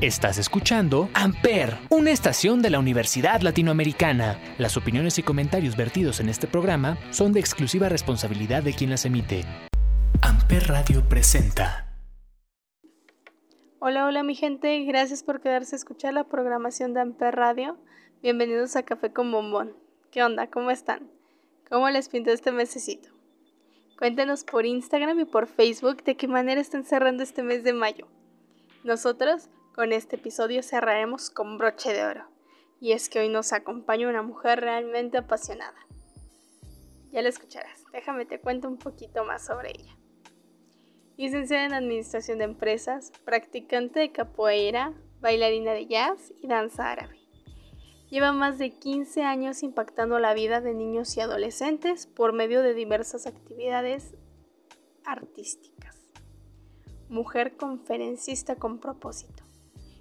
Estás escuchando Amper, una estación de la Universidad Latinoamericana. Las opiniones y comentarios vertidos en este programa son de exclusiva responsabilidad de quien las emite. Amper Radio presenta. Hola, hola mi gente, gracias por quedarse a escuchar la programación de Amper Radio. Bienvenidos a Café con Bombón. ¿Qué onda? ¿Cómo están? ¿Cómo les pintó este mesecito? Cuéntenos por Instagram y por Facebook de qué manera están cerrando este mes de mayo. Nosotros con este episodio cerraremos con broche de oro, y es que hoy nos acompaña una mujer realmente apasionada. Ya la escucharás, déjame te cuento un poquito más sobre ella. Licenciada en Administración de Empresas, practicante de capoeira, bailarina de jazz y danza árabe. Lleva más de 15 años impactando la vida de niños y adolescentes por medio de diversas actividades artísticas. Mujer conferencista con propósito.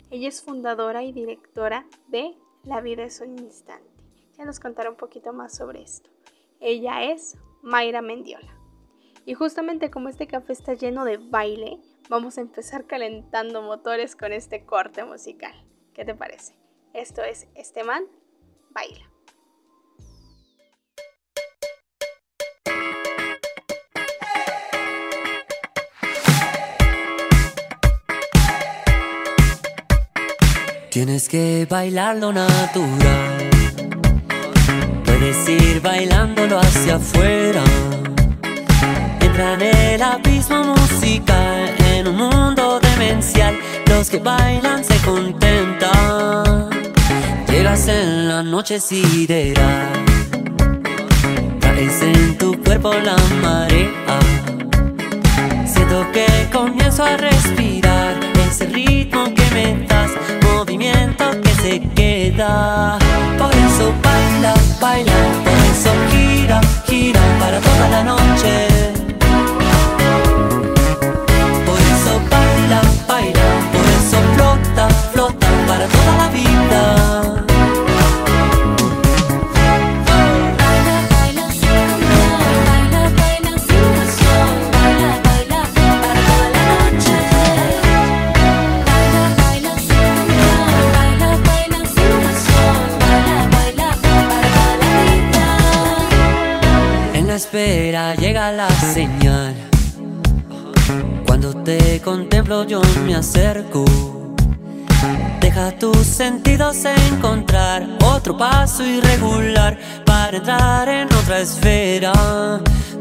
Ella es fundadora y directora de La vida es un instante. Ya nos contará un poquito más sobre esto. Ella es Mayra Mendiola. Y justamente como este café está lleno de baile, vamos a empezar calentando motores con este corte musical. ¿Qué te parece? Esto es Este Man Baila. Tienes que bailar lo natural. Puedes ir bailándolo hacia afuera. Entra en el abismo musical, en un mundo demencial. Los que bailan se contentan. Llegas en la noche sideral. Traes en tu cuerpo la marea. Siento que comienzo a respirar ese ritmo que me das que se queda. Por eso baila, baila, por eso gira, gira para toda la noche. Llega la señal. Cuando te contemplo yo me acerco. Deja tus sentidos encontrar otro paso irregular para entrar en otra esfera.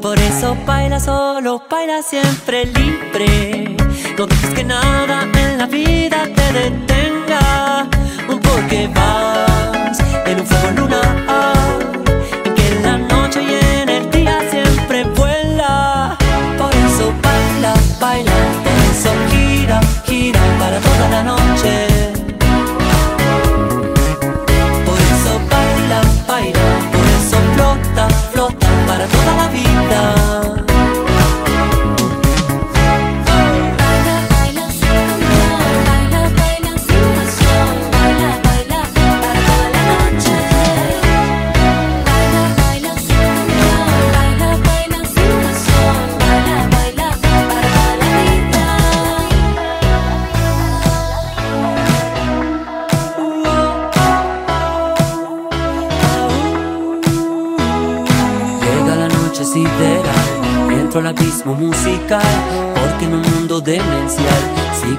Por eso baila solo, baila siempre libre. No dejes que nada en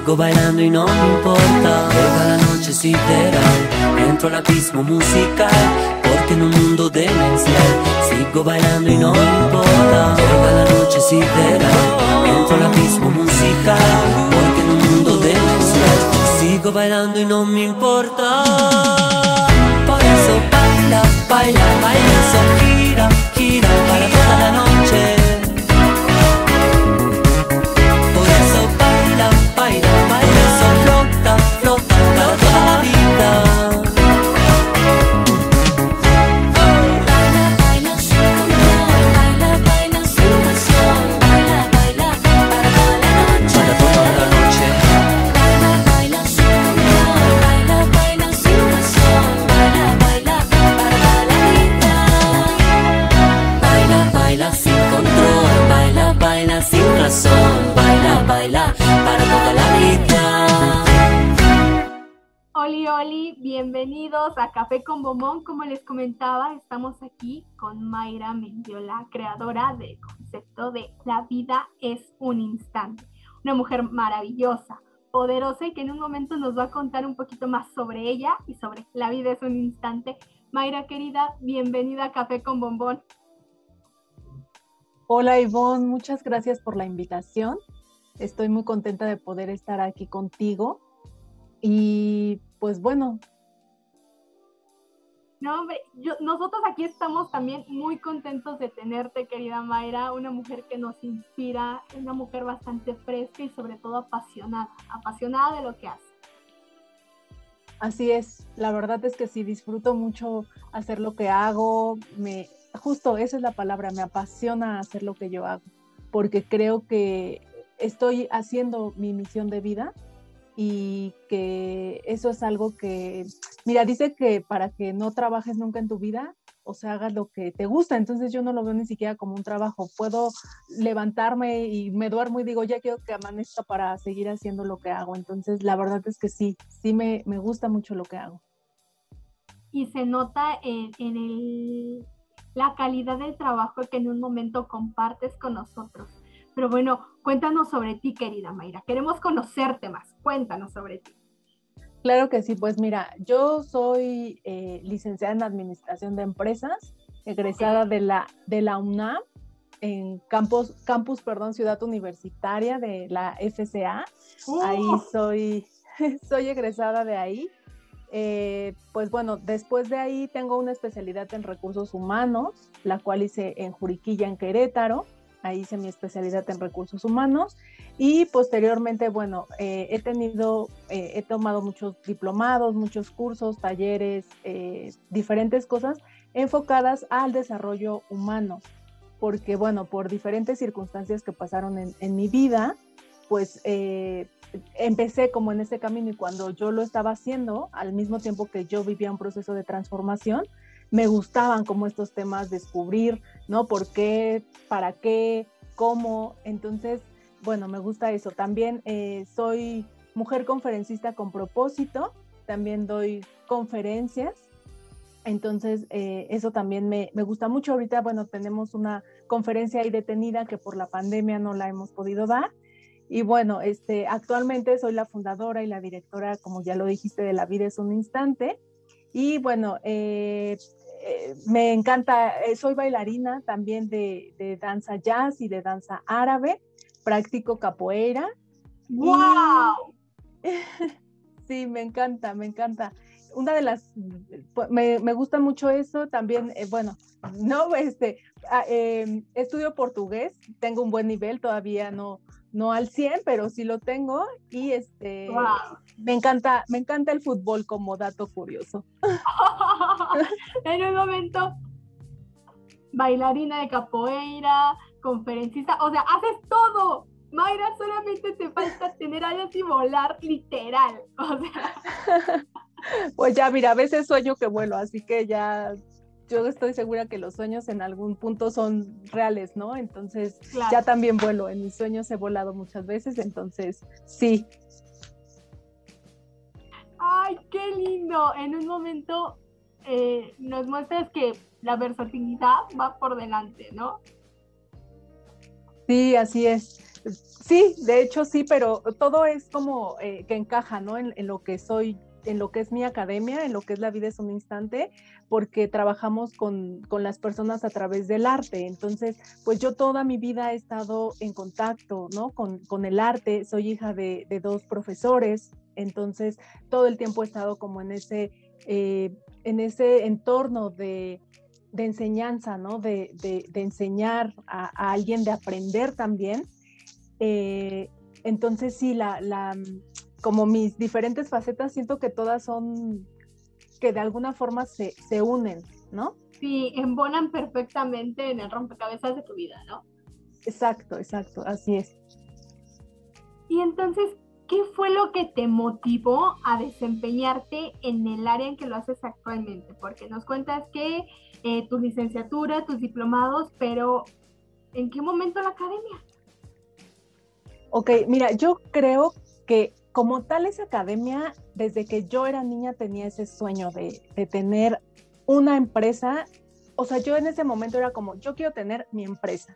Sigo bailando y no me importa. Llega la noche sideral Entro al abismo musical Porque en un mundo demencial Sigo bailando y no me importa. Llega la noche sideral Entro al abismo musical Porque en un mundo demencial Sigo bailando y no me importa. Por eso baila, baila, baila Eso gira, gira para estamos aquí con Mayra Mendiola, creadora del concepto de La vida es un instante. Una mujer maravillosa, poderosa y que en un momento nos va a contar un poquito más sobre ella y sobre La vida es un instante. Mayra querida, bienvenida a Café con Bombón. Hola Ivonne, muchas gracias por la invitación. Estoy muy contenta de poder estar aquí contigo. Y pues bueno. No, hombre, nosotros aquí estamos también muy contentos de tenerte, querida Mayra, una mujer que nos inspira, una mujer bastante fresca y sobre todo apasionada, apasionada de lo que hace. Así es, la verdad es que sí, disfruto mucho hacer lo que hago, me, justo esa es la palabra, me apasiona hacer lo que yo hago, porque creo que estoy haciendo mi misión de vida y que eso es algo que, mira, dice que para que no trabajes nunca en tu vida, o sea, hagas lo que te gusta, entonces yo no lo veo ni siquiera como un trabajo, puedo levantarme y me duermo y digo, ya quiero que amanezca para seguir haciendo lo que hago, entonces la verdad es que sí, sí me, me gusta mucho lo que hago. Y se nota en, en el, la calidad del trabajo que en un momento compartes con nosotros pero bueno, cuéntanos sobre ti, querida Mayra. Queremos conocerte más. Cuéntanos sobre ti. Claro que sí, pues mira, yo soy eh, licenciada en Administración de Empresas, egresada de, la, de la UNAM, en campus, campus perdón, Ciudad Universitaria de la FCA. Ahí ¡Uh! soy, soy egresada de ahí. Eh, pues bueno, después de ahí tengo una especialidad en recursos humanos, la cual hice en Juriquilla, en Querétaro ahí hice mi especialidad en recursos humanos y posteriormente, bueno, eh, he tenido, eh, he tomado muchos diplomados, muchos cursos, talleres, eh, diferentes cosas enfocadas al desarrollo humano, porque bueno, por diferentes circunstancias que pasaron en, en mi vida, pues empecé como en ese camino y cuando yo lo estaba haciendo, al mismo tiempo que yo vivía un proceso de transformación, me gustaban como estos temas, descubrir, ¿no? ¿Por qué? ¿Para qué? ¿Cómo? Entonces, bueno, me gusta eso. También eh, soy mujer conferencista con propósito, también doy conferencias. Entonces, eh, eso también me, me, gusta mucho. Ahorita, bueno, tenemos una conferencia ahí detenida que por la pandemia no la hemos podido dar. Y bueno, este, actualmente soy la fundadora y la directora, como ya lo dijiste, de La Vida es un Instante. Y bueno, eh, eh, me encanta, eh, soy bailarina también de, danza jazz y de danza árabe, practico capoeira. ¡Wow! sí, me encanta, me encanta. Una de las, me, me gusta mucho eso, también, eh, bueno, no, este, ah, em, estudio portugués, tengo un buen nivel, todavía no, no al 100, pero sí lo tengo y este me encanta me encanta el fútbol como dato curioso. en un momento bailarina de capoeira, conferencista, o sea, haces todo. Mayra, solamente te falta tener alas y volar literal. O sea. Pues ya, mira, a veces sueño que vuelo, así que ya yo estoy segura que los sueños en algún punto son reales, ¿no? Entonces, ya también vuelo, en mis sueños he volado muchas veces, entonces, sí. Ay, qué lindo. En un momento eh, nos muestras que la versatilidad va por delante, ¿no? Sí, así es. Sí, de hecho sí, pero todo es como eh, que encaja, ¿no? en, lo que soy en lo que es mi academia, en lo que es la vida es un instante, porque trabajamos con, las personas a través del arte. Entonces, pues yo toda mi vida he estado en contacto, ¿no? Con, el arte, soy hija de, dos profesores, entonces todo el tiempo he estado como en ese, eh, en ese entorno de, enseñanza, ¿no? De, enseñar a, alguien, de aprender también. Eh, entonces sí, la, como mis diferentes facetas, siento que todas son, que de alguna forma se, se unen, ¿no? Sí, embonan perfectamente en el rompecabezas de tu vida, ¿no? Exacto, exacto, así es. Y entonces, ¿qué fue lo que te motivó a desempeñarte en el área en que lo haces actualmente? Porque nos cuentas que eh, tu licenciatura, tus diplomados, pero ¿en qué momento la academia? Ok, mira, yo creo que como tal esa academia, desde que yo era niña tenía ese sueño de, tener una empresa. O sea, yo en ese momento era como, yo quiero tener mi empresa.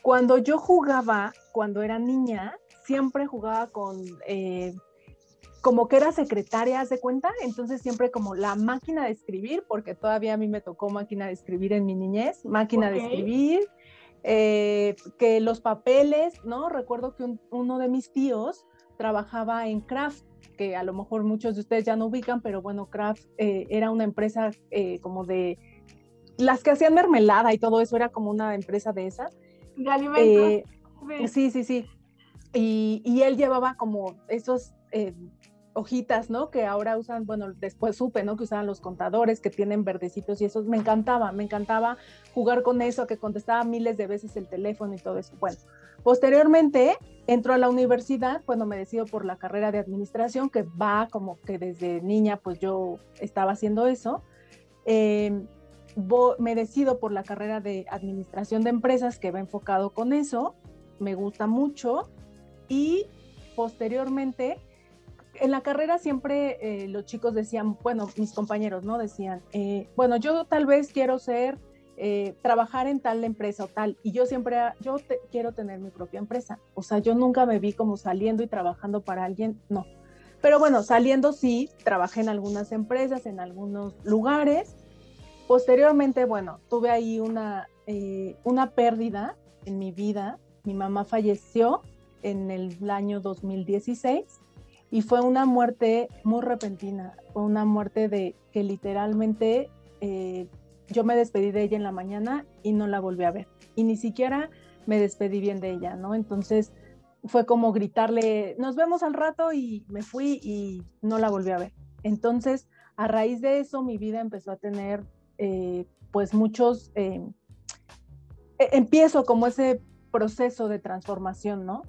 Cuando yo jugaba, cuando era niña, siempre jugaba con, eh, como que era secretaria, de cuenta? Entonces siempre como la máquina de escribir, porque todavía a mí me tocó máquina de escribir en mi niñez, máquina de escribir, eh, que los papeles, ¿no? Recuerdo que uno de mis tíos trabajaba en Kraft, que a lo mejor muchos de ustedes ya no ubican, pero bueno, Kraft eh, era una empresa eh, como de las que hacían mermelada y todo eso, era como una empresa de esas. De alimentos. Eh, sí, sí, sí. Y, y, él llevaba como esos hojitas, ¿no? Que ahora usan, bueno, después supe, ¿no? Que usaban los contadores, que tienen verdecitos y eso. Me encantaba, me encantaba jugar con eso, que contestaba miles de veces el teléfono y todo eso. Bueno, posteriormente entro a la universidad cuando me decido por la carrera de administración, que va como que desde niña, pues yo estaba haciendo eso. Em, me decido por la carrera de administración de empresas, que va enfocado con eso. Me gusta mucho. Y posteriormente en la carrera siempre eh, los chicos decían, bueno, mis compañeros, ¿no? Decían, eh, bueno, yo tal vez quiero ser, eh, trabajar en tal empresa o tal, y yo siempre, yo quiero tener mi propia empresa. O sea, yo nunca me vi como saliendo y trabajando para alguien, no. Pero bueno, saliendo sí, trabajé en algunas empresas, en algunos lugares. Posteriormente, bueno, tuve ahí una, una pérdida en mi vida. Mi mamá falleció en el año 2016 y fue una muerte muy repentina, fue una muerte de que literalmente eh, yo me despedí de ella en la mañana y no la volví a ver. Y ni siquiera me despedí bien de ella, ¿no? Entonces fue como gritarle, nos vemos al rato y me fui y no la volví a ver. Entonces, a raíz de eso, mi vida empezó a tener, eh, pues, muchos, eh, e-, empiezo como ese proceso de transformación, ¿no?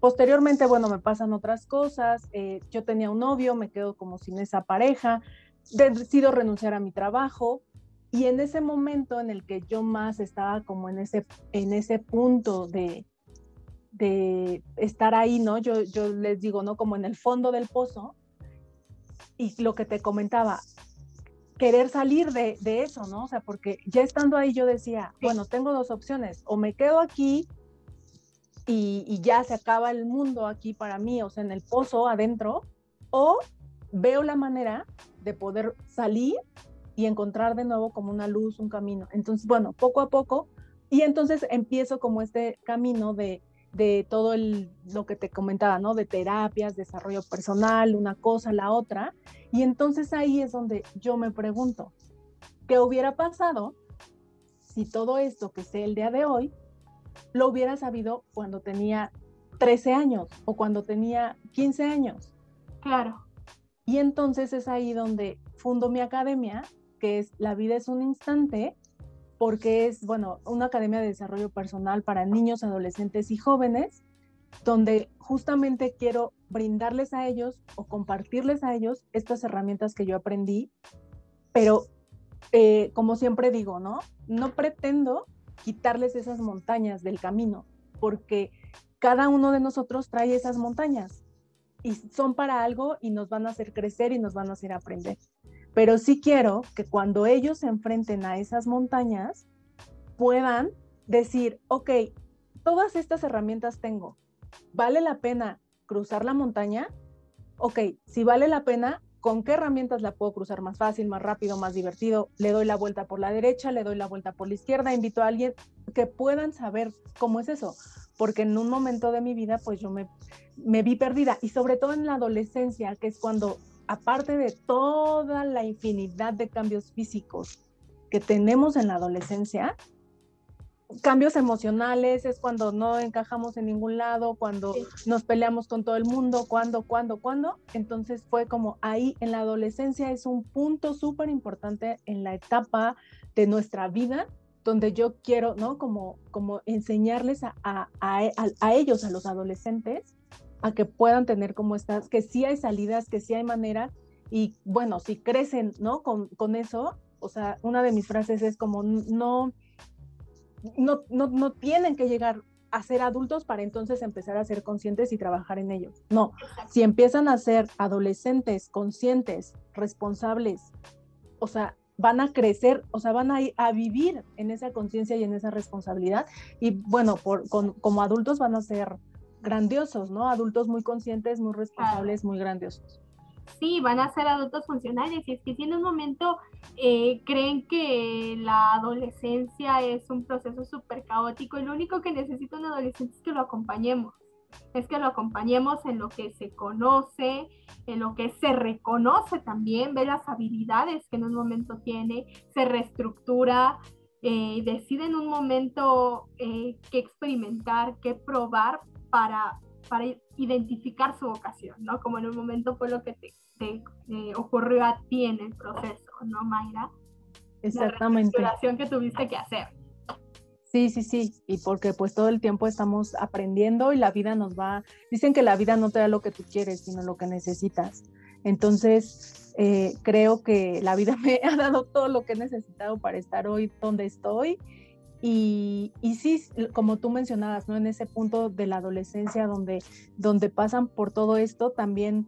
Posteriormente, bueno, me pasan otras cosas. Eh, yo tenía un novio, me quedo como sin esa pareja, decido renunciar a mi trabajo y en ese momento en el que yo más estaba como en ese, en ese punto de, de estar ahí, ¿no? Yo, yo les digo, ¿no? Como en el fondo del pozo. Y lo que te comentaba, querer salir de, de eso, ¿no? O sea, porque ya estando ahí yo decía, bueno, tengo dos opciones, o me quedo aquí y, ya se acaba el mundo aquí para mí, o sea, en el pozo adentro, o veo la manera de poder salir y encontrar de nuevo como una luz, un camino. Entonces, bueno, poco a poco, y entonces empiezo como este camino de, de todo el, lo que te comentaba, ¿no? De terapias, desarrollo personal, una cosa, la otra. Y entonces ahí es donde yo me pregunto, ¿qué hubiera pasado si todo esto que sé el día de hoy lo hubiera sabido cuando tenía 13 años o cuando tenía 15 años. Claro. Y entonces es ahí donde fundo mi academia, que es La vida es un instante, porque es, bueno, una academia de desarrollo personal para niños, adolescentes y jóvenes, donde justamente quiero brindarles a ellos o compartirles a ellos estas herramientas que yo aprendí, pero eh, como siempre digo, ¿no? No pretendo quitarles esas montañas del camino, porque cada uno de nosotros trae esas montañas y son para algo y nos van a hacer crecer y nos van a hacer aprender. Pero sí quiero que cuando ellos se enfrenten a esas montañas, puedan decir, ok, todas estas herramientas tengo, ¿vale la pena cruzar la montaña? Ok, si vale la pena, con qué herramientas la puedo cruzar más fácil, más rápido, más divertido. Le doy la vuelta por la derecha, le doy la vuelta por la izquierda, invito a alguien que puedan saber cómo es eso, porque en un momento de mi vida pues yo me, me vi perdida y sobre todo en la adolescencia, que es cuando aparte de toda la infinidad de cambios físicos que tenemos en la adolescencia, cambios emocionales, es cuando no encajamos en ningún lado, cuando nos peleamos con todo el mundo, cuando, cuando, cuando. Entonces fue como ahí en la adolescencia es un punto súper importante en la etapa de nuestra vida donde yo quiero, ¿no? Como, como enseñarles a, a, a, ellos, a los adolescentes, a que puedan tener como estas, que sí hay salidas, que sí hay maneras, y bueno, si crecen, ¿no? Con, con eso, o sea, una de mis frases es como, no, no, no, no tienen que llegar a ser adultos para entonces empezar a ser conscientes y trabajar en ello. No, si empiezan a ser adolescentes conscientes, responsables, o sea, van a crecer, o sea, van a, a vivir en esa conciencia y en esa responsabilidad. Y bueno, por, como adultos van a ser grandiosos, ¿no? Adultos muy conscientes, muy responsables, muy grandiosos. Sí, van a ser adultos funcionales. Y es que si en un momento eh, creen que la adolescencia es un proceso súper caótico y lo único que necesita un adolescente es que lo acompañemos es que lo acompañemos en lo que se conoce, en lo que se reconoce también, ve las habilidades que en un momento tiene, se reestructura, eh, decide en un momento eh, qué experimentar, qué probar para, para identificar su vocación, ¿no? Como en un momento fue lo que te, eh, ocurrió a ti en el proceso, ¿no, Mayra? Exactamente. La que tuviste que hacer. Sí, sí, sí, y porque pues todo el tiempo estamos aprendiendo y la vida nos va, dicen que la vida no te da lo que tú quieres, sino lo que necesitas. Entonces, eh, creo que la vida me ha dado todo lo que he necesitado para estar hoy donde estoy. Y, sí, como tú mencionabas, ¿no? En ese punto de la adolescencia donde, donde pasan por todo esto, también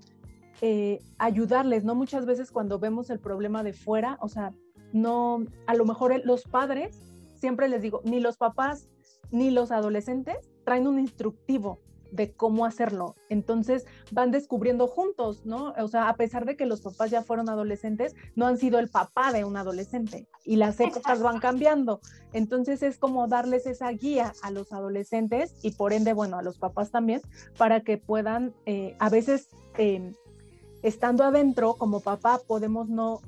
eh, ayudarles, ¿no? Muchas veces cuando vemos el problema de fuera, o sea, no, a lo mejor los padres siempre les digo, ni los papás ni los adolescentes traen un instructivo de cómo hacerlo. Entonces van descubriendo juntos, ¿no? O sea, a pesar de que los papás ya fueron adolescentes, no han sido el papá de un adolescente y las épocas van cambiando. Entonces es como darles esa guía a los adolescentes y por ende, bueno, a los papás también, para que puedan, eh, a veces, em, estando adentro como papá, podemos no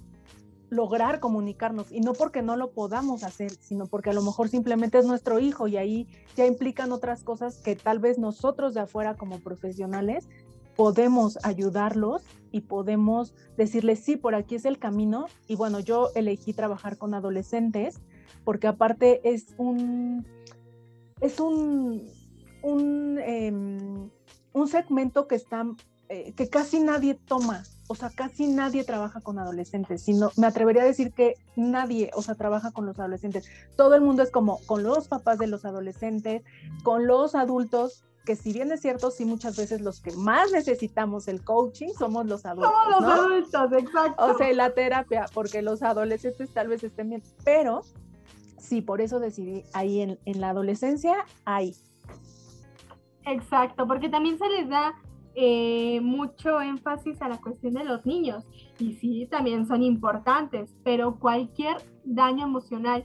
lograr comunicarnos y no porque no lo podamos hacer, sino porque a lo mejor simplemente es nuestro hijo y ahí ya implican otras cosas que tal vez nosotros de afuera como profesionales podemos ayudarlos y podemos decirles, sí, por aquí es el camino. Y bueno, yo elegí trabajar con adolescentes porque aparte es un, es un, un, em, un segmento que está, eh, que casi nadie toma o sea, casi nadie trabaja con adolescentes, sino me atrevería a decir que nadie, o sea, trabaja con los adolescentes. Todo el mundo es como con los papás de los adolescentes, con los adultos, que si bien es cierto, sí muchas veces los que más necesitamos el coaching somos los adultos. Somos los adultos, exacto. O sea, la terapia, porque los adolescentes tal vez estén bien, pero sí, por eso decidí ahí en, en la adolescencia, ahí. Exacto, porque también se les da eh, mucho énfasis a la cuestión de los niños y sí, también son importantes, pero cualquier daño emocional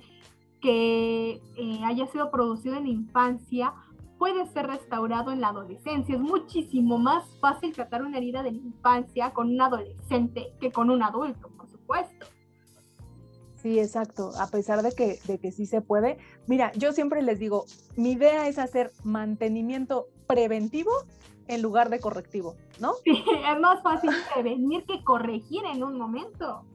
que eh, haya sido producido en la infancia puede ser restaurado en la adolescencia. Es muchísimo más fácil tratar una herida de la infancia con un adolescente que con un adulto, por supuesto. Sí, exacto. A pesar de que, de que sí se puede. Mira, yo siempre les digo, mi idea es hacer mantenimiento preventivo en lugar de correctivo, ¿no? Sí, es más fácil prevenir que corregir en un momento.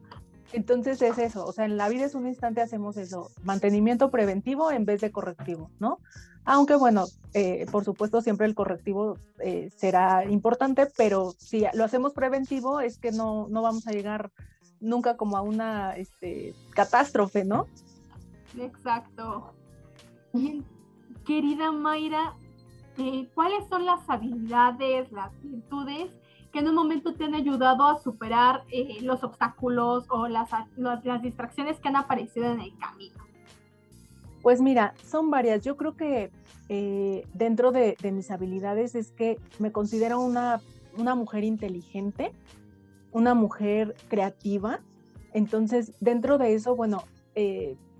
Entonces es eso, o sea, en la vida es un instante hacemos eso, mantenimiento preventivo en vez de correctivo, ¿no? Aunque bueno, eh, por supuesto siempre el correctivo eh, será importante, pero si lo hacemos preventivo es que no, no vamos a llegar nunca como a una este, catástrofe, ¿no? Exacto. querida Mayra, eh, cuáles son las habilidades, las virtudes que en un momento te han ayudado a superar eh, los obstáculos o las, distracciones que han aparecido en el camino. Pues mira, son varias. Yo creo que eh, dentro de, mis habilidades es que me considero una, mujer inteligente, una mujer creativa. Entonces, dentro de eso, bueno,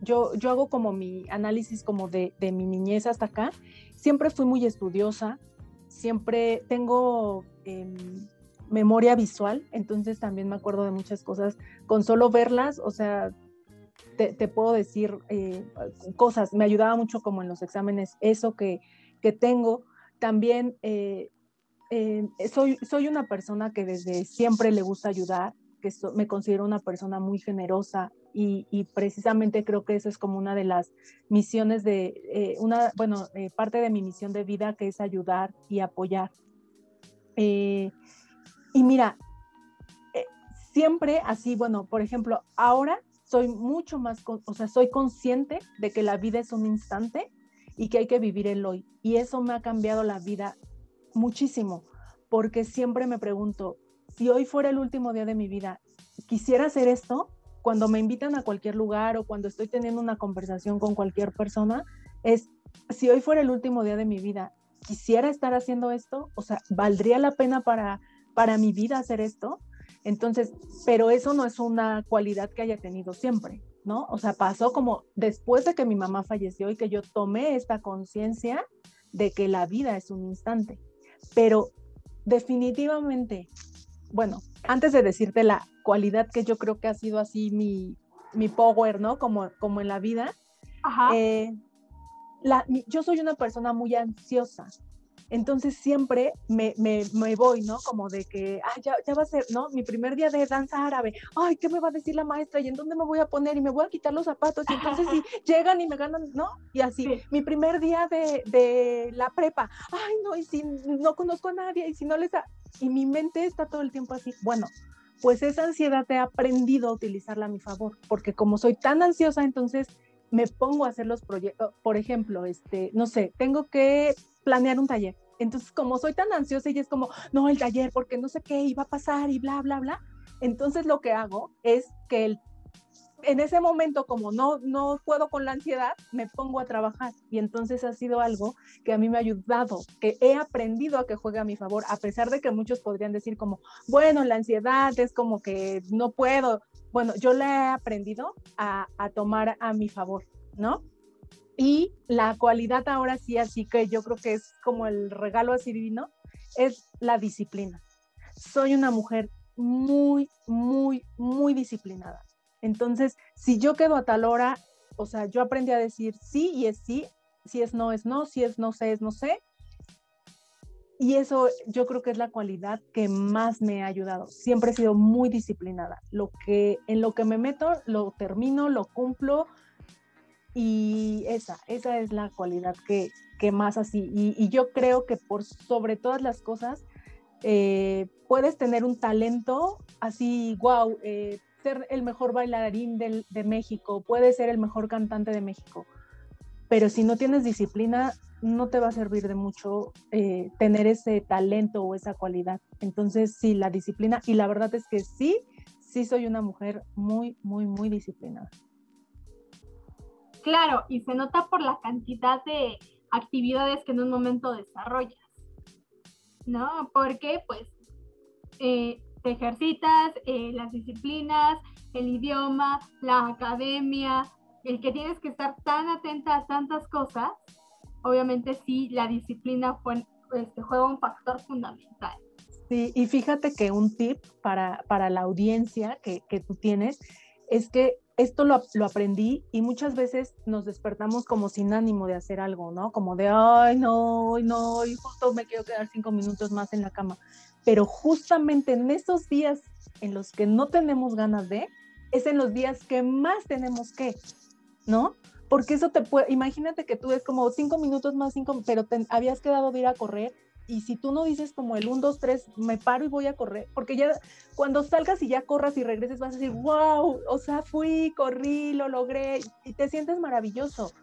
yo, yo hago como mi análisis como de, de mi niñez hasta acá siempre fui muy estudiosa, siempre tengo em, memoria visual, entonces también me acuerdo de muchas cosas con solo verlas, o sea, te, puedo decir eh, cosas, me ayudaba mucho como en los exámenes, eso que, que tengo. También eh, eh, soy, soy una persona que desde siempre le gusta ayudar, que me considero una persona muy generosa, y, precisamente creo que eso es como una de las misiones de, eh, una, bueno, eh, parte de mi misión de vida que es ayudar y apoyar. Eh, y mira, siempre así, bueno, por ejemplo, ahora soy mucho más, o sea, soy consciente de que la vida es un instante y que hay que vivir el hoy. Y eso me ha cambiado la vida muchísimo, porque siempre me pregunto, si hoy fuera el último día de mi vida, ¿quisiera hacer esto? Cuando me invitan a cualquier lugar o cuando estoy teniendo una conversación con cualquier persona, es, si hoy fuera el último día de mi vida, ¿quisiera estar haciendo esto? O sea, ¿valdría la pena para, para mi vida hacer esto? Entonces, pero eso no es una cualidad que haya tenido siempre, ¿no? O sea, pasó como después de que mi mamá falleció y que yo tomé esta conciencia de que la vida es un instante. Pero definitivamente, bueno, antes de decirte la cualidad que yo creo que ha sido así mi, mi power, ¿no? Como, como en la vida, eh, la, yo soy una persona muy ansiosa. Entonces siempre me, me, me, voy, ¿no? Como de que, ay, ya, ya, va a ser, ¿no? Mi primer día de danza árabe, ay, ¿qué me va a decir la maestra? ¿Y en dónde me voy a poner? Y me voy a quitar los zapatos. Y entonces si llegan y me ganan, ¿no? Y así, mi primer día de, de, la prepa, ay, no, y si no conozco a nadie, y si no les... Y mi mente está todo el tiempo así, bueno, pues esa ansiedad he aprendido a utilizarla a mi favor, porque como soy tan ansiosa, entonces me pongo a hacer los proyectos, por ejemplo, este, no sé, tengo que planear un taller. Entonces, como soy tan ansiosa y es como, no, el taller, porque no sé qué iba a pasar y bla, bla, bla. Entonces, lo que hago es que el, en ese momento, como no, no puedo con la ansiedad, me pongo a trabajar. Y entonces ha sido algo que a mí me ha ayudado, que he aprendido a que juegue a mi favor, a pesar de que muchos podrían decir como, bueno, la ansiedad es como que no puedo. Bueno, yo la he aprendido a, tomar a mi favor, ¿no? Y la cualidad ahora sí, así que yo creo que es como el regalo así divino, es la disciplina. Soy una mujer muy, muy, muy disciplinada. Entonces, si yo quedo a tal hora, o sea, yo aprendí a decir sí y es sí, si es no es no, si es no sé es no sé. Y eso yo creo que es la cualidad que más me ha ayudado. Siempre he sido muy disciplinada. Lo que en lo que me meto lo termino, lo cumplo, y esa, esa es la cualidad que, que más así. Y, yo creo que por sobre todas las cosas, eh, puedes tener un talento así, wow, ser el mejor bailarín de México, puedes ser el mejor cantante de México, pero si no tienes disciplina, no te va a servir de mucho eh, tener ese talento o esa cualidad. Entonces, sí, la disciplina, y la verdad es que sí, sí soy una mujer muy, muy, muy disciplinada. Claro, y se nota por la cantidad de actividades que en un momento desarrollas, ¿no? Porque pues eh, ejercitas, eh, las disciplinas, el idioma, la academia, el que tienes que estar tan atenta a tantas cosas, obviamente sí, la disciplina fue, este, juega un factor fundamental. Sí, y fíjate que un tip para, para la audiencia que, que tú tienes es que esto lo, aprendí y muchas veces nos despertamos como sin ánimo de hacer algo, ¿no? Como de, ay, no, no, y justo me quiero quedar cinco minutos más en la cama. Pero justamente en esos días en los que no tenemos ganas de, es en los días que más tenemos que, ¿no? Porque eso te puede, imagínate que tú es como cinco minutos más, cinco, pero te habías quedado de ir a correr y si tú no dices como el 1, 2, 3, me paro y voy a correr, porque ya cuando salgas y ya corras y regreses vas a decir, wow, o sea, fui, corrí, lo logré y te sientes maravilloso.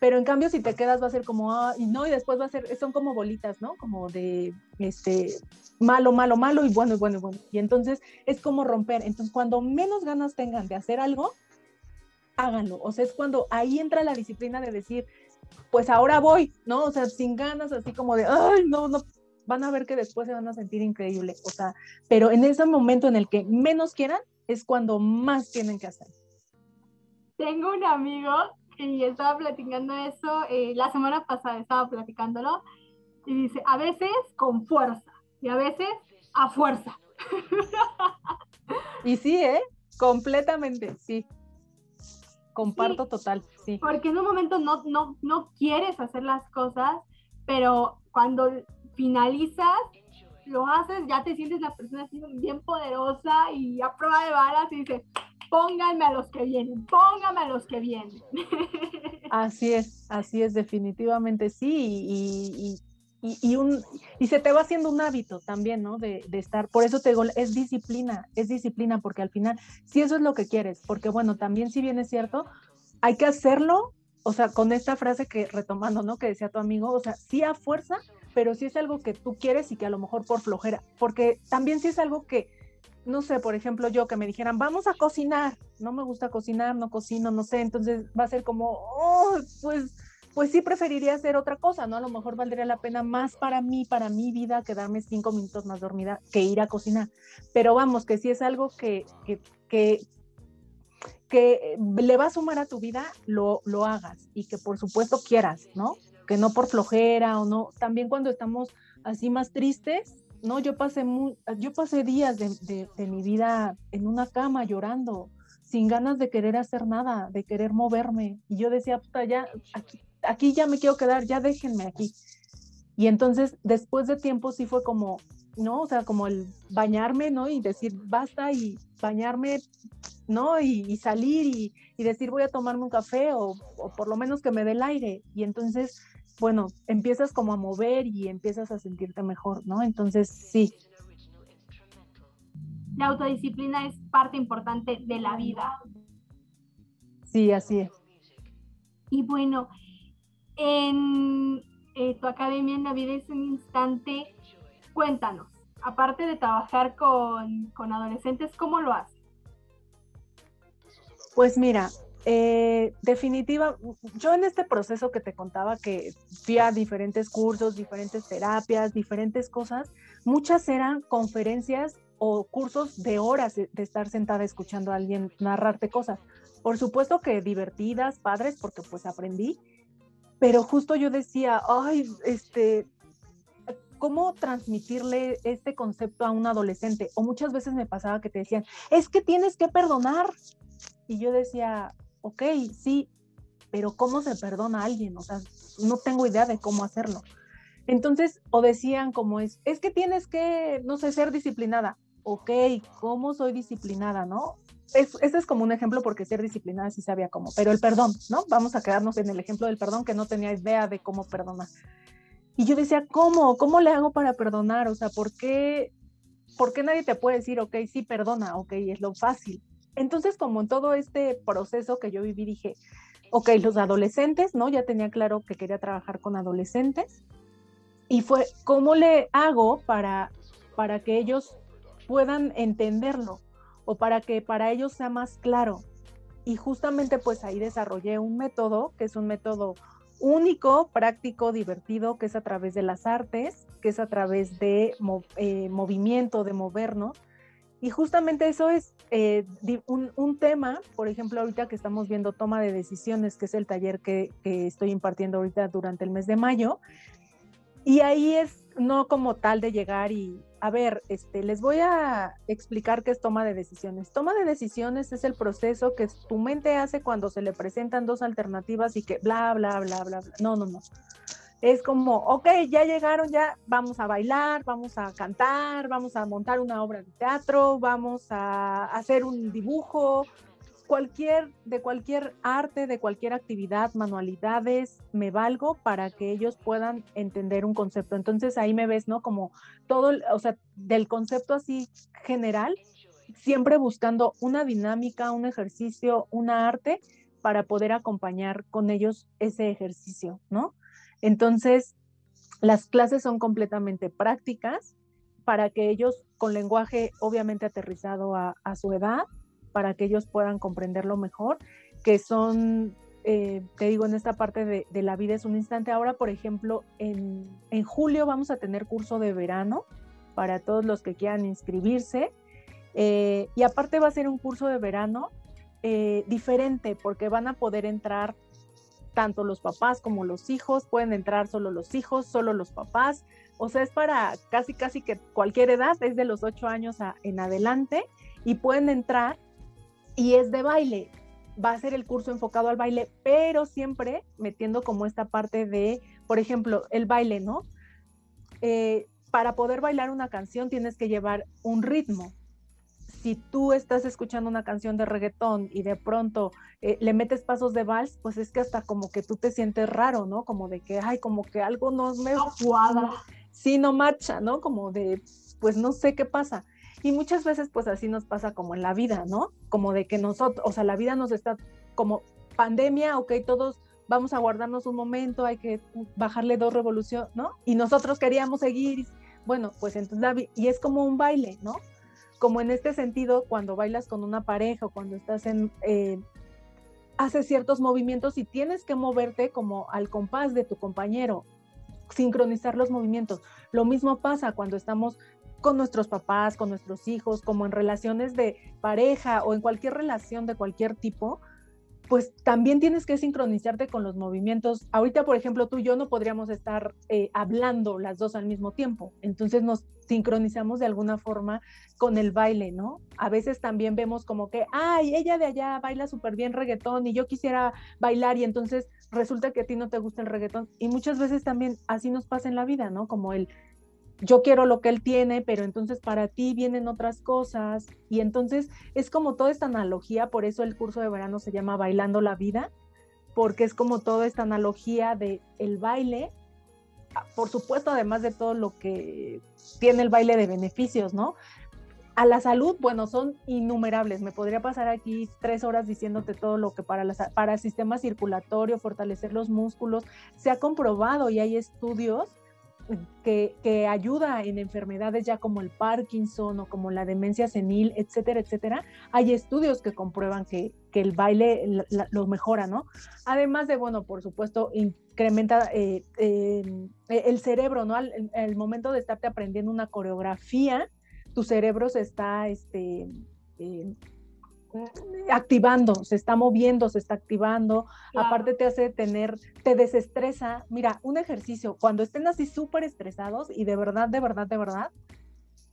Pero en cambio si te quedas va a ser como, ah, y no, y después va a ser, son como bolitas, ¿no? Como de, este, malo, malo, malo y bueno, y bueno, y bueno. Y entonces es como romper. Entonces cuando menos ganas tengan de hacer algo, háganlo. O sea, es cuando ahí entra la disciplina de decir, pues ahora voy, ¿no? O sea, sin ganas, así como de, ay, no, no, van a ver que después se van a sentir increíble, o sea, pero en ese momento en el que menos quieran, es cuando más tienen que hacer. Tengo un amigo y estaba platicando eso, eh, la semana pasada estaba platicándolo, y dice, a veces con fuerza, y a veces a fuerza. Y sí, ¿eh? Completamente, sí. Comparto total, sí. Porque en un momento no, no, no quieres hacer las cosas, pero cuando finalizas, lo haces, ya te sientes la persona así bien poderosa y a prueba de balas y dices, pónganme a los que vienen, pónganme a los que vienen. Así es, así es, definitivamente sí. Y, y, un, y se te va haciendo un hábito también, ¿no? De, de, estar, por eso te digo, es disciplina, es disciplina, porque al final, si eso es lo que quieres, porque bueno, también si bien es cierto, hay que hacerlo o sea, con esta frase que retomando, ¿no? Que decía tu amigo, o sea, sí a fuerza, pero sí es algo que tú quieres y que a lo mejor por flojera, porque también sí es algo que, no sé, por ejemplo, yo que me dijeran, vamos a cocinar, no me gusta cocinar, no cocino, no sé, entonces va a ser como, oh, pues, pues sí preferiría hacer otra cosa, ¿no? A lo mejor valdría la pena más para mí, para mi vida, quedarme cinco minutos más dormida que ir a cocinar. Pero vamos, que sí es algo que, que, que, que le va a sumar a tu vida, lo, lo hagas y que por supuesto quieras, ¿no? Que no por flojera o no. También cuando estamos así más tristes, ¿no? Yo pasé, muy, yo pasé días de, mi vida en una cama llorando, sin ganas de querer hacer nada, de querer moverme. Y yo decía, puta, ya, aquí, ya me quiero quedar, ya déjenme aquí. Y entonces, después de tiempo, sí fue como, ¿no? O sea, como el bañarme, ¿no? Y decir, basta y bañarme, ¿no? Y, salir y, decir, voy a tomarme un café o, por lo menos que me dé el aire. Y entonces, bueno, empiezas como a mover y empiezas a sentirte mejor, ¿no? Entonces, sí. La autodisciplina es parte importante de la vida. Sí, así es. Y bueno, en eh, tu academia en la vida es un instante, cuéntanos, aparte de trabajar con, con adolescentes, ¿cómo lo haces? Pues mira, eh, definitiva, yo en este proceso que te contaba que fui a diferentes cursos, diferentes terapias, diferentes cosas, muchas eran conferencias o cursos de horas de, de estar sentada escuchando a alguien narrarte cosas. Por supuesto que divertidas, padres, porque pues aprendí, pero justo yo decía, ay, este, ¿cómo transmitirle este concepto a un adolescente? O muchas veces me pasaba que te decían, es que tienes que perdonar. Y yo decía, ok, sí, pero ¿cómo se perdona a alguien? O sea, no tengo idea de cómo hacerlo. Entonces, o decían como es, es que tienes que, no sé, ser disciplinada. Ok, ¿cómo soy disciplinada, no? es, ese es como un ejemplo porque ser disciplinada sí sabía cómo, pero el perdón, ¿no? Vamos a quedarnos en el ejemplo del perdón que no tenía idea de cómo perdonar. Y yo decía, ¿cómo? ¿Cómo le hago para perdonar? O sea, ¿por qué, ¿por qué nadie te puede decir, ok, sí, perdona, ok, es lo fácil? Entonces, como en todo este proceso que yo viví, dije, ok, los adolescentes, ¿no? Ya tenía claro que quería trabajar con adolescentes. Y fue, ¿cómo le hago para, para que ellos puedan entenderlo? o para que para ellos sea más claro. Y justamente pues ahí desarrollé un método que es un método único, práctico, divertido, que es a través de las artes, que es a través de eh, movimiento, de movernos. Y justamente eso es eh, un, un, tema, por ejemplo, ahorita que estamos viendo toma de decisiones, que es el taller que, que estoy impartiendo ahorita durante el mes de mayo. Y ahí es no como tal de llegar y, a ver, este, les voy a explicar qué es toma de decisiones. Toma de decisiones es el proceso que tu mente hace cuando se le presentan dos alternativas y que bla, bla, bla, bla, bla. No, no, no. Es como, ok, ya llegaron, ya vamos a bailar, vamos a cantar, vamos a montar una obra de teatro, vamos a hacer un dibujo, cualquier, de cualquier arte, de cualquier actividad, manualidades, me valgo para que ellos puedan entender un concepto. Entonces ahí me ves, ¿no? Como todo, o sea, del concepto así general, siempre buscando una dinámica, un ejercicio, una arte para poder acompañar con ellos ese ejercicio, ¿no? Entonces, las clases son completamente prácticas para que ellos, con lenguaje obviamente aterrizado a, su edad, para que ellos puedan comprenderlo mejor, que son, eh, te digo, en esta parte de, la vida es un instante. Ahora, por ejemplo, en, en, julio vamos a tener curso de verano para todos los que quieran inscribirse. Eh, y aparte va a ser un curso de verano eh, diferente porque van a poder entrar tanto los papás como los hijos, pueden entrar solo los hijos, solo los papás. O sea, es para casi, casi que cualquier edad, es de los ocho años a, en adelante y pueden entrar y es de baile. Va a ser el curso enfocado al baile, pero siempre metiendo como esta parte de, por ejemplo, el baile, ¿no? Eh, para poder bailar una canción tienes que llevar un ritmo. Si tú estás escuchando una canción de reggaetón y de pronto eh, le metes pasos de vals, pues es que hasta como que tú te sientes raro, ¿no? Como de que, ay, como que algo no me cuadra. Sí, no marcha, ¿no? Como de, pues no sé qué pasa. Y muchas veces pues así nos pasa como en la vida, ¿no? Como de que nosotros, o sea, la vida nos está como pandemia, ok, todos vamos a guardarnos un momento, hay que bajarle dos revoluciones, ¿no? Y nosotros queríamos seguir, bueno, pues entonces, y es como un baile, ¿no? Como en este sentido, cuando bailas con una pareja o cuando estás en, eh, haces ciertos movimientos y tienes que moverte como al compás de tu compañero, sincronizar los movimientos. Lo mismo pasa cuando estamos con nuestros papás, con nuestros hijos, como en relaciones de pareja o en cualquier relación de cualquier tipo, pues también tienes que sincronizarte con los movimientos. Ahorita, por ejemplo, tú y yo no podríamos estar eh, hablando las dos al mismo tiempo, entonces nos sincronizamos de alguna forma con el baile, ¿no? A veces también vemos como que, ay, ella de allá baila súper bien reggaetón y yo quisiera bailar y entonces resulta que a ti no te gusta el reggaetón. Y muchas veces también así nos pasa en la vida, ¿no? Como el, yo quiero lo que él tiene, pero entonces para ti vienen otras cosas. Y entonces es como toda esta analogía, por eso el curso de verano se llama Bailando la Vida, porque es como toda esta analogía de el baile, ah, por supuesto, además de todo lo que tiene el baile de beneficios, ¿no? A la salud, bueno, son innumerables. Me podría pasar aquí tres horas diciéndote todo lo que para, para el sistema circulatorio, fortalecer los músculos, se ha comprobado y hay estudios que, ayuda en enfermedades ya como el Parkinson o como la demencia senil, etcétera, etcétera, hay estudios que comprueban que, el baile lo mejora, ¿no? Además de, bueno, por supuesto, incrementa eh, el cerebro, ¿no? Al, momento de estarte aprendiendo una coreografía, tu cerebro se está, este, eh, activando, se está moviendo, se está activando, aparte te hace tener, te desestresa. Mira, un ejercicio, cuando estén así súper estresados y de verdad, de verdad, de verdad,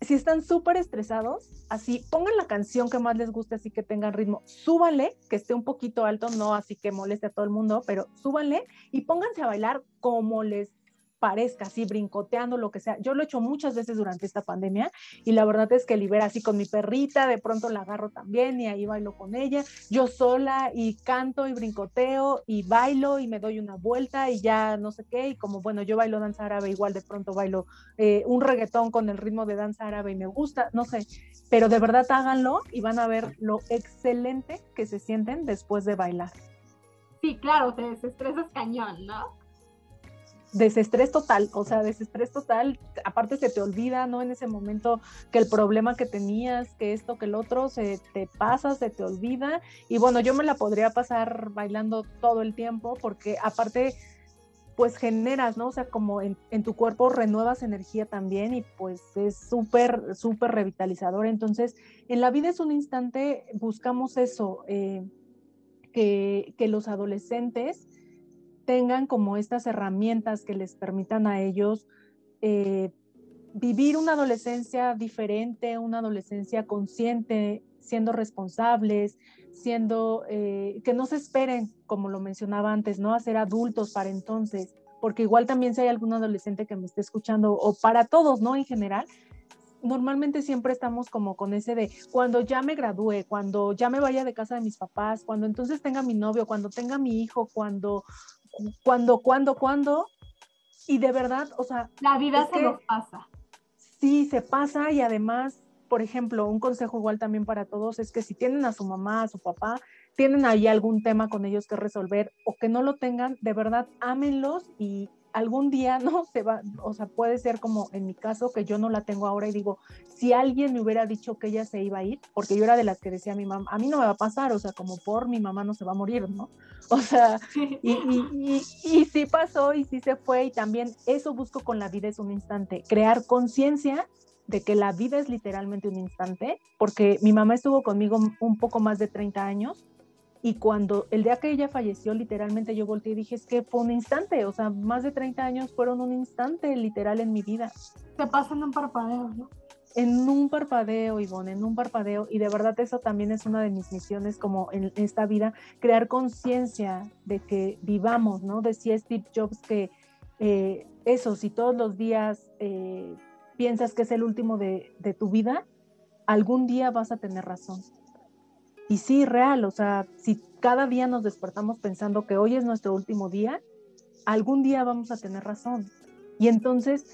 si están súper estresados, así pongan la canción que más les guste, así que tengan ritmo, súbanle, que esté un poquito alto, no así que moleste a todo el mundo, pero súbanle y pónganse a bailar como les parezca, así brincoteando, lo que sea. Yo lo he hecho muchas veces durante esta pandemia y la verdad es que libera así con mi perrita, de pronto la agarro también y ahí bailo con ella, yo sola y canto y brincoteo y bailo y me doy una vuelta y ya no sé qué, y como bueno, yo bailo danza árabe, igual de pronto bailo eh, un reggaetón con el ritmo de danza árabe y me gusta, no sé, pero de verdad háganlo y van a ver lo excelente que se sienten después de bailar. Sí, claro, te desestresas cañón, ¿no? Desestrés total, o sea, desestrés total, aparte se te olvida, ¿no? En ese momento que el problema que tenías, que esto, que el otro, se te pasa, se te olvida. Y bueno, yo me la podría pasar bailando todo el tiempo porque aparte, pues generas, ¿no? O sea, como en, tu cuerpo renuevas energía también y pues es súper, súper revitalizador. Entonces, en la vida es un instante, buscamos eso, eh, que, que los adolescentes tengan como estas herramientas que les permitan a ellos eh, vivir una adolescencia diferente, una adolescencia consciente, siendo responsables, siendo, eh, que no se esperen, como lo mencionaba antes, ¿no? A ser adultos para entonces, porque igual también si hay algún adolescente que me esté escuchando, o para todos, ¿no? En general, normalmente siempre estamos como con ese de cuando ya me gradúe, cuando ya me vaya de casa de mis papás, cuando entonces tenga mi novio, cuando tenga mi hijo, cuando cuando, cuando, cuando, y de verdad, o sea... La vida se nos pasa. Sí, se pasa y además, por ejemplo, un consejo igual también para todos es que si tienen a su mamá, a su papá, tienen ahí algún tema con ellos que resolver o que no lo tengan, de verdad, ámenlos y, algún día no se va, o sea, puede ser como en mi caso que yo no la tengo ahora y digo, si alguien me hubiera dicho que ella se iba a ir, porque yo era de las que decía a mi mamá, a mí no me va a pasar, o sea, como por mi mamá no se va a morir, ¿no? O sea, y, y, y, sí pasó y sí se fue y también eso busco con la vida es un instante, crear conciencia de que la vida es literalmente un instante, porque mi mamá estuvo conmigo un poco más de 30 años y cuando el día que ella falleció, literalmente yo volteé y dije, es que fue un instante, o sea, más de 30 años fueron un instante literal en mi vida. Se pasa en un parpadeo, ¿no? En un parpadeo, Ivonne, en un parpadeo. Y de verdad eso también es una de mis misiones como en esta vida, crear conciencia de que vivamos, ¿no? Decía Steve Jobs que eh, eso, si todos los días eh, piensas que es el último de, de tu vida, algún día vas a tener razón y sí, real, o sea, si cada día nos despertamos pensando que hoy es nuestro último día, algún día vamos a tener razón. Y entonces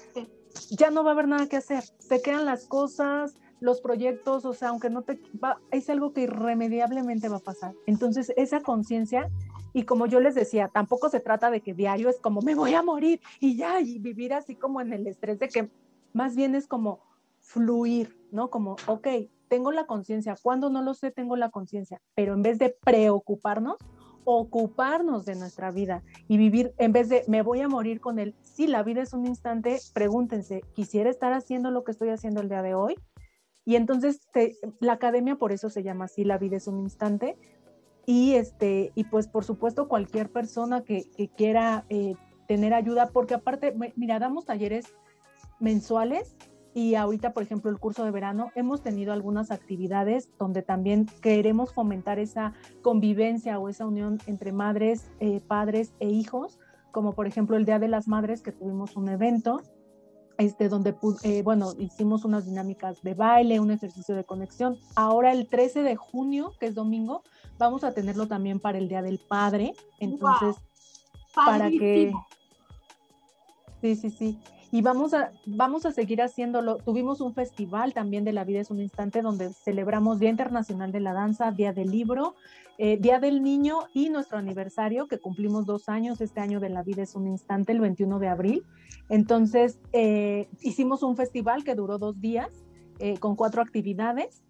ya no va a haber nada que hacer. Se quedan las cosas, los proyectos, o sea, aunque no te va, es algo que irremediablemente va a pasar. Entonces, esa conciencia Y como yo les decía, tampoco se trata de que diario es como me voy a morir y ya, y vivir así como en el estrés de que más bien es como fluir, ¿no? Como, ok, tengo la conciencia, cuando no lo sé, tengo la conciencia, pero en vez de preocuparnos, ocuparnos de nuestra vida y vivir, en vez de me voy a morir con él, si la vida es un instante, pregúntense, ¿quisiera estar haciendo lo que estoy haciendo el día de hoy? Y entonces la academia por eso se llama así, la vida es un instante. Y, este, y pues por supuesto cualquier persona que, quiera eh, tener ayuda, porque aparte, mira, damos talleres mensuales y ahorita, por ejemplo, el curso de verano, hemos tenido algunas actividades donde también queremos fomentar esa convivencia o esa unión entre madres, eh, padres e hijos, como por ejemplo el Día de las Madres, que tuvimos un evento, este, donde, eh, bueno, hicimos unas dinámicas de baile, un ejercicio de conexión. Ahora el 13 de junio, que es domingo, vamos a tenerlo también para el Día del Padre. Entonces, para que... Sí, sí, sí y vamos a, vamos a seguir haciéndolo. Tuvimos un festival también de La Vida es un Instante donde celebramos Día Internacional de la Danza, Día del Libro, eh, Día del Niño y nuestro aniversario, que cumplimos dos años este año de La Vida es un Instante, el 21 de abril. Entonces, eh, hicimos un festival que duró dos días eh, con cuatro actividades.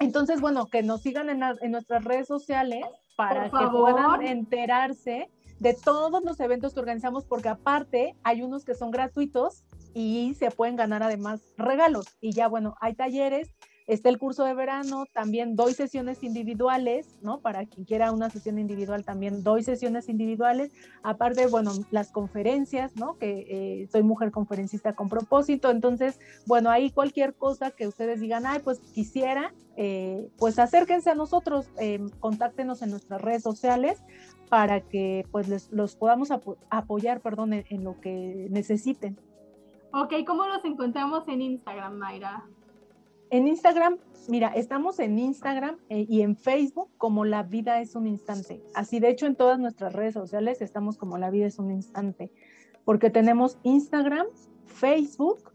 Entonces, bueno, que nos sigan en, en nuestras redes sociales para que puedan enterarse de todos los eventos que organizamos, porque aparte hay unos que son gratuitos y se pueden ganar además regalos. Y ya, bueno, hay talleres, está el curso de verano, también doy sesiones individuales, ¿no? Para quien quiera una sesión individual, también doy sesiones individuales. Aparte, bueno, las conferencias, ¿no? Que eh, soy mujer conferencista con propósito. Entonces, bueno, ahí cualquier cosa que ustedes digan, ay, pues quisiera, eh, pues acérquense a nosotros, eh, contáctenos en nuestras redes sociales para que pues les, los podamos apoyar, perdón, en, lo que necesiten. Ok, ¿cómo los encontramos en Instagram, Mayra? En Instagram, mira, estamos en Instagram eh, y en Facebook como La Vida es un Instante. Así, de hecho, en todas nuestras redes sociales estamos como La Vida es un Instante, porque tenemos Instagram, Facebook,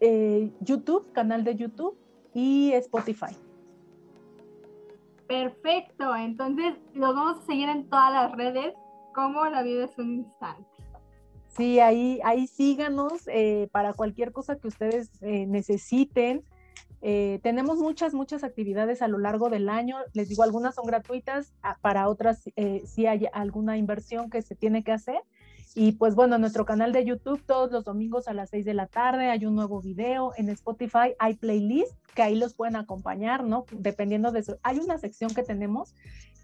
eh, YouTube, canal de YouTube y Spotify. Perfecto, entonces los vamos a seguir en todas las redes como La vida es un instante. Sí, ahí, ahí síganos eh, para cualquier cosa que ustedes eh, necesiten. Eh, tenemos muchas, muchas actividades a lo largo del año. Les digo, algunas son gratuitas, ah, para otras sí hay alguna inversión que se tiene que hacer. Y pues bueno, nuestro canal de YouTube todos los domingos a las 6 de la tarde hay un nuevo video. En Spotify hay playlist que ahí los pueden acompañar, ¿no? Dependiendo de eso. Hay una sección que tenemos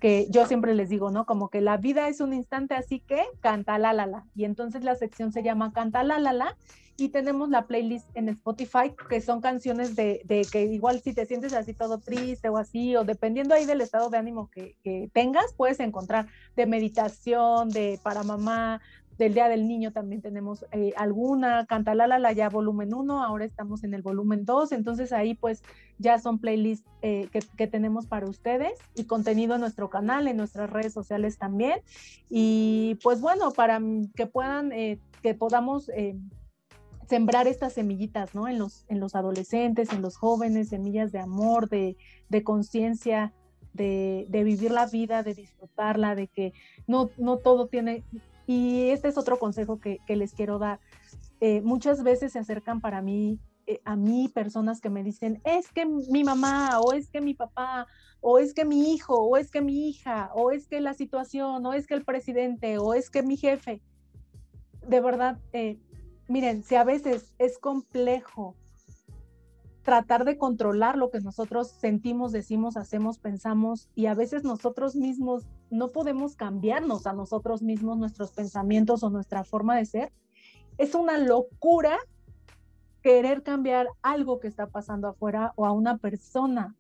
que yo siempre les digo, ¿no? Como que la vida es un instante, así que canta la la la. Y entonces la sección se llama Canta la la la y tenemos la playlist en Spotify que son canciones de, de, que igual si te sientes así todo triste o así, o dependiendo ahí del estado de ánimo que, que tengas, puedes encontrar de meditación, de para mamá, del Día del Niño también tenemos eh, alguna, Cantalala ya volumen 1, ahora estamos en el volumen 2, entonces ahí pues ya son playlists eh, que, tenemos para ustedes y contenido en nuestro canal, en nuestras redes sociales también. Y pues bueno, para que puedan, eh, que podamos sembrar estas semillitas, ¿no? En los, en los adolescentes, en los jóvenes, semillas de amor, de, de conciencia, de, de, vivir la vida, de disfrutarla, de que no, no todo tiene, y este es otro consejo que, les quiero dar. Eh, muchas veces se acercan para mí, eh, a mí, personas que me dicen, es que mi mamá, o es que mi papá, o es que mi hijo, o es que mi hija, o es que la situación, o es que el presidente, o es que mi jefe. De verdad, eh, miren, si a veces es complejo tratar de controlar lo que nosotros sentimos, decimos, hacemos, pensamos y a veces nosotros mismos no podemos cambiarnos a nosotros mismos nuestros pensamientos o nuestra forma de ser. Es una locura querer cambiar algo que está pasando afuera o a una persona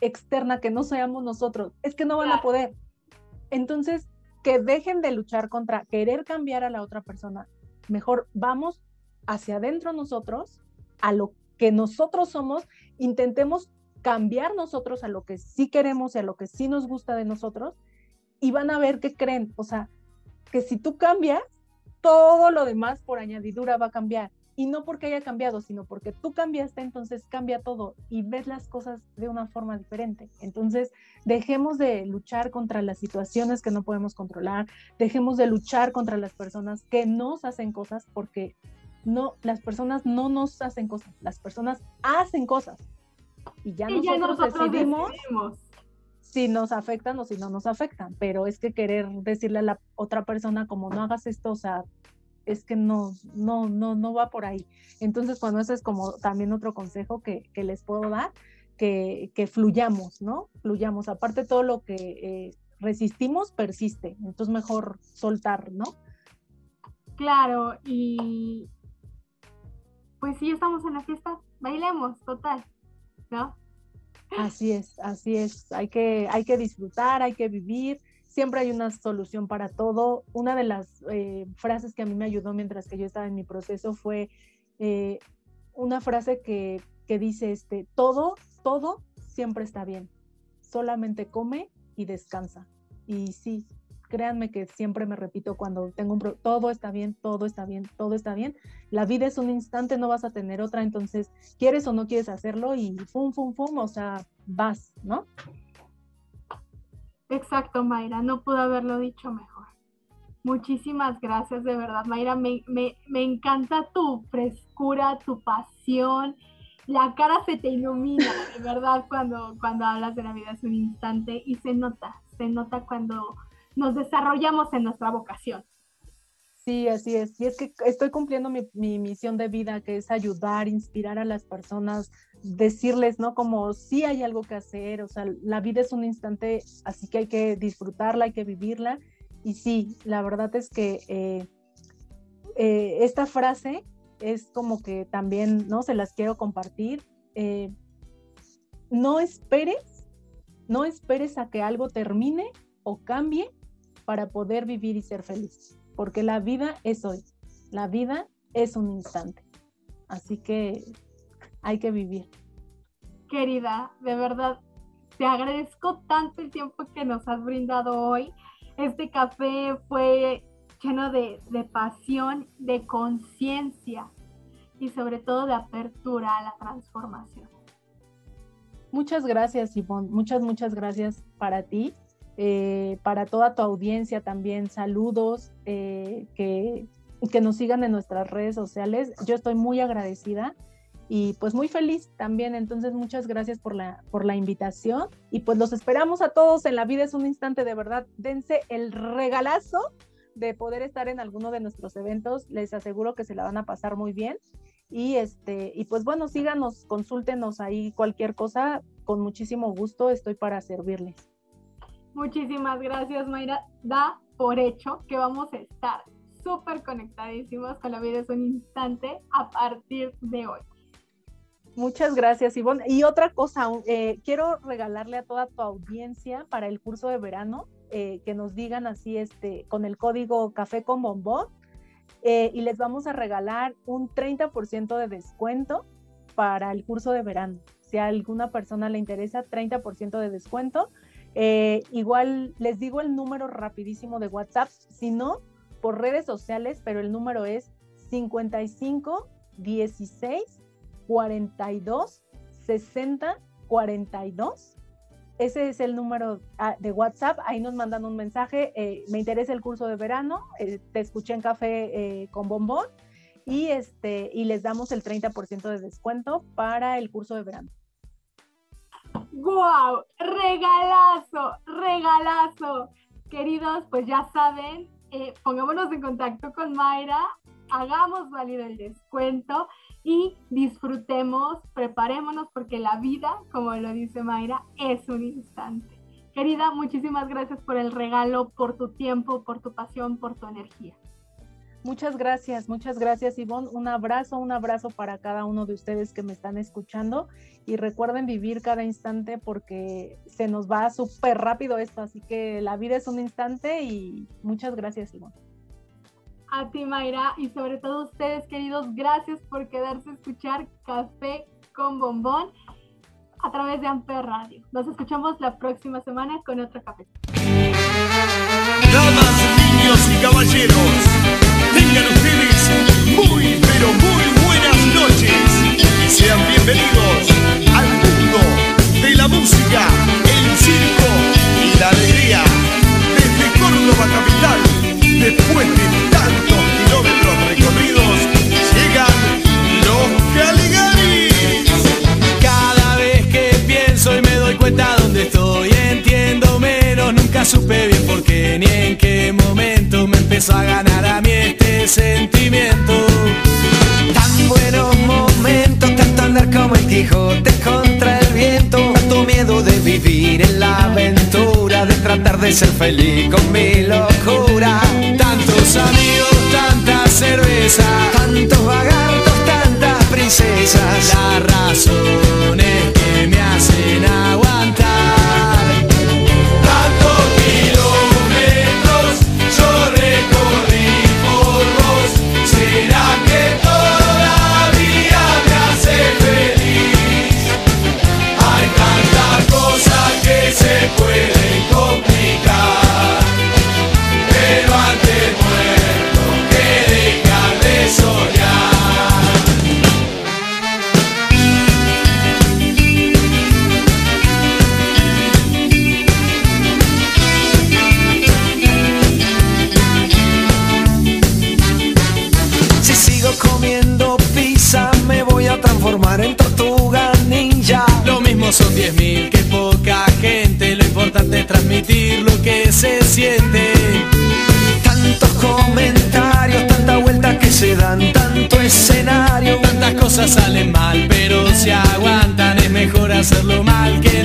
externa que no seamos nosotros. Es que no van a poder. Entonces, que dejen de luchar contra querer cambiar a la otra persona. Mejor vamos hacia adentro nosotros, a lo que nosotros somos, intentemos cambiar nosotros a lo que sí queremos y a lo que sí nos gusta de nosotros y van a ver que creen, o sea, que si tú cambias, todo lo demás por añadidura va a cambiar. y no porque haya cambiado, sino porque tú cambiaste, entonces cambia todo y ves las cosas de una forma diferente. Entonces, dejemos de luchar contra las situaciones que no podemos controlar, dejemos de luchar contra las personas que nos hacen cosas porque no, las personas no nos hacen cosas, las personas hacen cosas. Y ya, nosotros, decidimos, si nos afectan o si no nos afectan, pero es que querer decirle a la otra persona como no hagas esto, o sea, es que no, no, no, no va por ahí. Entonces, cuando eso es como también otro consejo que, les puedo dar, que, fluyamos, ¿no? Fluyamos. Aparte, todo lo que eh, resistimos persiste, entonces mejor soltar, ¿no? Claro, y pues sí, estamos en la fiesta, bailemos, total, ¿no? Así es, así es. Hay que, hay que disfrutar, hay que vivir siempre hay una solución para todo. Una de las eh, frases que a mí me ayudó mientras que yo estaba en mi proceso fue eh, una frase que, que, dice, este, todo, todo siempre está bien, solamente come y descansa. Y sí, créanme que siempre me repito cuando tengo un pro todo está bien, todo está bien, todo está bien. La vida es un instante, no vas a tener otra, entonces quieres o no quieres hacerlo y fum, fum, fum, o sea, vas, ¿no? Exacto, Mayra, no pudo haberlo dicho mejor. Muchísimas gracias, de verdad, Mayra. Me, encanta tu frescura, tu pasión. La cara se te ilumina, de verdad, cuando, cuando hablas de la vida es un instante y se nota, se nota cuando nos desarrollamos en nuestra vocación. Sí, así es. Y es que estoy cumpliendo mi, misión de vida, que es ayudar, inspirar a las personas, decirles, ¿no? Como sí hay algo que hacer, o sea, la vida es un instante, así que hay que disfrutarla, hay que vivirla. Y sí, la verdad es que eh, eh, esta frase es como que también, ¿no? Se las quiero compartir. Eh, no esperes, no esperes a que algo termine o cambie para poder vivir y ser feliz porque la vida es hoy, la vida es un instante. Así que hay que vivir. Querida, de verdad, te agradezco tanto el tiempo que nos has brindado hoy. Este café fue lleno de, pasión, de conciencia y sobre todo de apertura a la transformación. Muchas gracias, Ivonne. Muchas, muchas gracias para ti eh, para toda tu audiencia también, saludos, eh, que, nos sigan en nuestras redes sociales. Yo estoy muy agradecida y pues muy feliz también. Entonces, muchas gracias por la, por la invitación y pues los esperamos a todos en la vida es un instante de verdad. Dense el regalazo de poder estar en alguno de nuestros eventos. Les aseguro que se la van a pasar muy bien. Y este, y pues bueno, síganos, consúltenos ahí cualquier cosa, con muchísimo gusto estoy para servirles. Muchísimas gracias, Mayra. Da por hecho que vamos a estar súper conectadísimos con la vida es un instante a partir de hoy. Muchas gracias, Ivonne. Y otra cosa, eh, quiero regalarle a toda tu audiencia para el curso de verano eh, que nos digan así, este, con el código Café con Bombón, eh, y les vamos a regalar un 30% de descuento para el curso de verano. Si a alguna persona le interesa, 30% de descuento. Eh, igual les digo el número rapidísimo de WhatsApp, si no, por redes sociales, pero el número es 55 16 42 60 42. Ese es el número ah, de WhatsApp. Ahí nos mandan un mensaje. Eh, me interesa el curso de verano. Eh, te escuché en café con bombón. Y, este, y les damos el 30% de descuento para el curso de verano. ¡Guau! Regalazo, regalazo. Queridos, pues ya saben, eh, pongámonos en contacto con Mayra, hagamos válido el descuento y disfrutemos, preparémonos porque la vida, como lo dice Mayra, es un instante. Querida, muchísimas gracias por el regalo, por tu tiempo, por tu pasión, por tu energía. Muchas gracias, muchas gracias Ivonne. Un abrazo, un abrazo para cada uno de ustedes que me están escuchando y recuerden vivir cada instante porque se nos va súper rápido esto, así que la vida es un instante y muchas gracias Ivonne. A ti Mayra y sobre todo ustedes queridos, gracias por quedarse a escuchar Café con Bombón a través de Amper Radio. Nos escuchamos la próxima semana con otro café. Damas, niños y caballeros tengan ustedes muy, pero muy buenas noches. y Sean bienvenidos al mundo de la música, el circo y la alegría. Desde Córdoba Capital, después de ser feliz con mi loco cosas salen mal, pero si aguantan es mejor hacerlo mal que